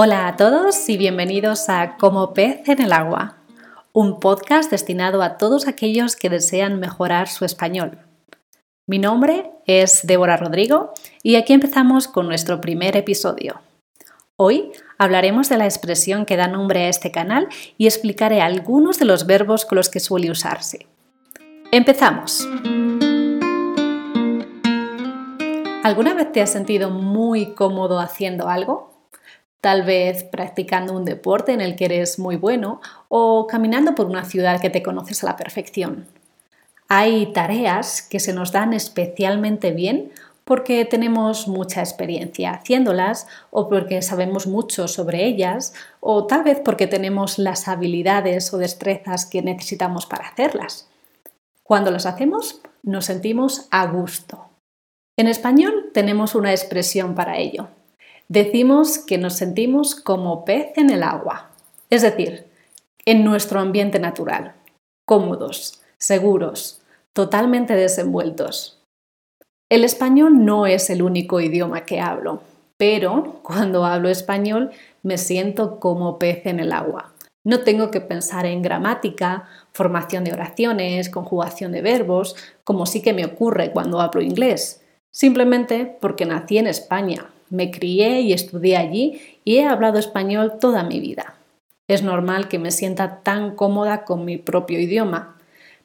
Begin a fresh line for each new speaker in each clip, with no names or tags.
Hola a todos y bienvenidos a Como pez en el agua, un podcast destinado a todos aquellos que desean mejorar su español. Mi nombre es Débora Rodrigo y aquí empezamos con nuestro primer episodio. Hoy hablaremos de la expresión que da nombre a este canal y explicaré algunos de los verbos con los que suele usarse. Empezamos. ¿Alguna vez te has sentido muy cómodo haciendo algo? Tal vez practicando un deporte en el que eres muy bueno o caminando por una ciudad que te conoces a la perfección. Hay tareas que se nos dan especialmente bien porque tenemos mucha experiencia haciéndolas o porque sabemos mucho sobre ellas o tal vez porque tenemos las habilidades o destrezas que necesitamos para hacerlas. Cuando las hacemos nos sentimos a gusto. En español tenemos una expresión para ello. Decimos que nos sentimos como pez en el agua, es decir, en nuestro ambiente natural, cómodos, seguros, totalmente desenvueltos. El español no es el único idioma que hablo, pero cuando hablo español me siento como pez en el agua. No tengo que pensar en gramática, formación de oraciones, conjugación de verbos, como sí que me ocurre cuando hablo inglés, simplemente porque nací en España me crié y estudié allí y he hablado español toda mi vida. Es normal que me sienta tan cómoda con mi propio idioma,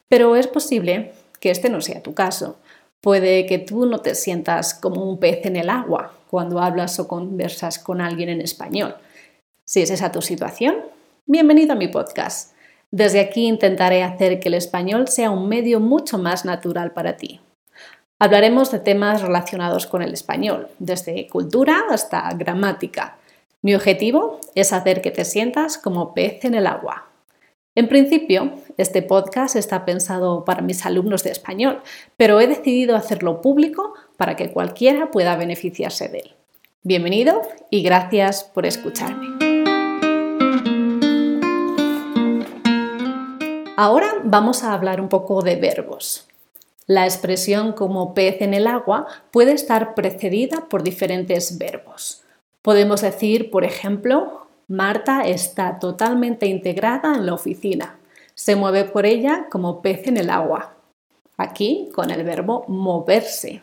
pero es posible que este no sea tu caso. Puede que tú no te sientas como un pez en el agua cuando hablas o conversas con alguien en español. Si es esa tu situación, bienvenido a mi podcast. Desde aquí intentaré hacer que el español sea un medio mucho más natural para ti. Hablaremos de temas relacionados con el español, desde cultura hasta gramática. Mi objetivo es hacer que te sientas como pez en el agua. En principio, este podcast está pensado para mis alumnos de español, pero he decidido hacerlo público para que cualquiera pueda beneficiarse de él. Bienvenido y gracias por escucharme. Ahora vamos a hablar un poco de verbos. La expresión como pez en el agua puede estar precedida por diferentes verbos. Podemos decir, por ejemplo, Marta está totalmente integrada en la oficina. Se mueve por ella como pez en el agua. Aquí con el verbo moverse.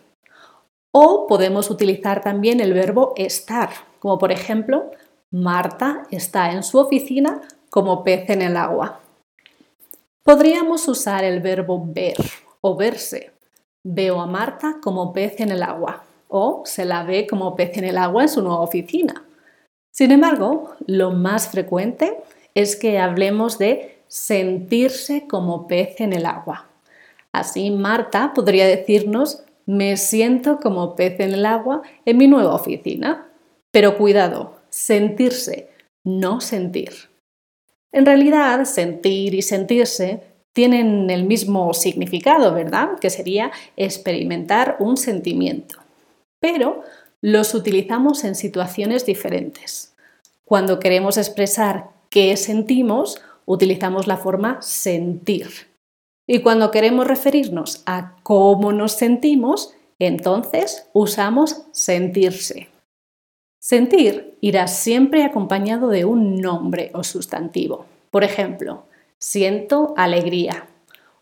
O podemos utilizar también el verbo estar, como por ejemplo, Marta está en su oficina como pez en el agua. Podríamos usar el verbo ver o verse. Veo a Marta como pez en el agua o se la ve como pez en el agua en su nueva oficina. Sin embargo, lo más frecuente es que hablemos de sentirse como pez en el agua. Así Marta podría decirnos me siento como pez en el agua en mi nueva oficina. Pero cuidado, sentirse, no sentir. En realidad, sentir y sentirse tienen el mismo significado, ¿verdad? Que sería experimentar un sentimiento. Pero los utilizamos en situaciones diferentes. Cuando queremos expresar qué sentimos, utilizamos la forma sentir. Y cuando queremos referirnos a cómo nos sentimos, entonces usamos sentirse. Sentir irá siempre acompañado de un nombre o sustantivo. Por ejemplo, siento alegría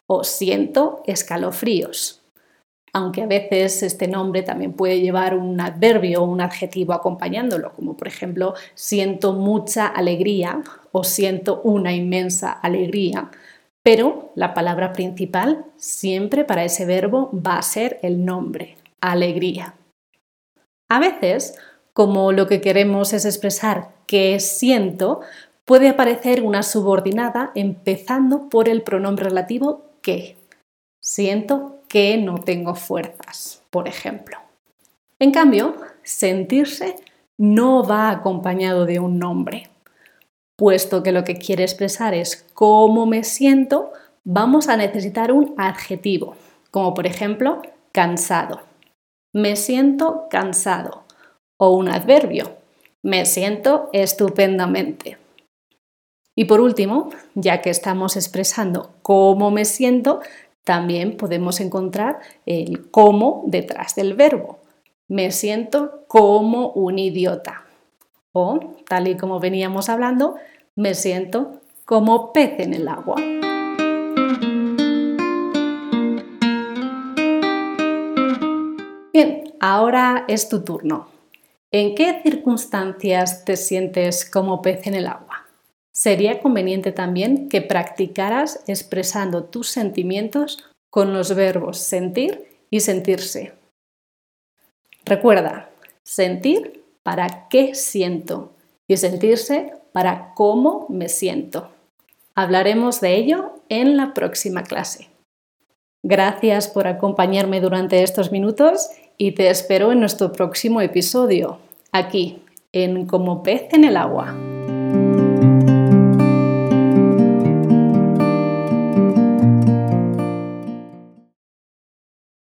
o siento escalofríos. Aunque a veces este nombre también puede llevar un adverbio o un adjetivo acompañándolo, como por ejemplo siento mucha alegría o siento una inmensa alegría. Pero la palabra principal siempre para ese verbo va a ser el nombre, alegría. A veces, como lo que queremos es expresar qué siento, puede aparecer una subordinada empezando por el pronombre relativo que. Siento que no tengo fuerzas, por ejemplo. En cambio, sentirse no va acompañado de un nombre. Puesto que lo que quiere expresar es cómo me siento, vamos a necesitar un adjetivo, como por ejemplo cansado. Me siento cansado. O un adverbio. Me siento estupendamente. Y por último, ya que estamos expresando cómo me siento, también podemos encontrar el cómo detrás del verbo. Me siento como un idiota. O, tal y como veníamos hablando, me siento como pez en el agua. Bien, ahora es tu turno. ¿En qué circunstancias te sientes como pez en el agua? Sería conveniente también que practicaras expresando tus sentimientos con los verbos sentir y sentirse. Recuerda, sentir para qué siento y sentirse para cómo me siento. Hablaremos de ello en la próxima clase. Gracias por acompañarme durante estos minutos y te espero en nuestro próximo episodio, aquí, en Como pez en el agua.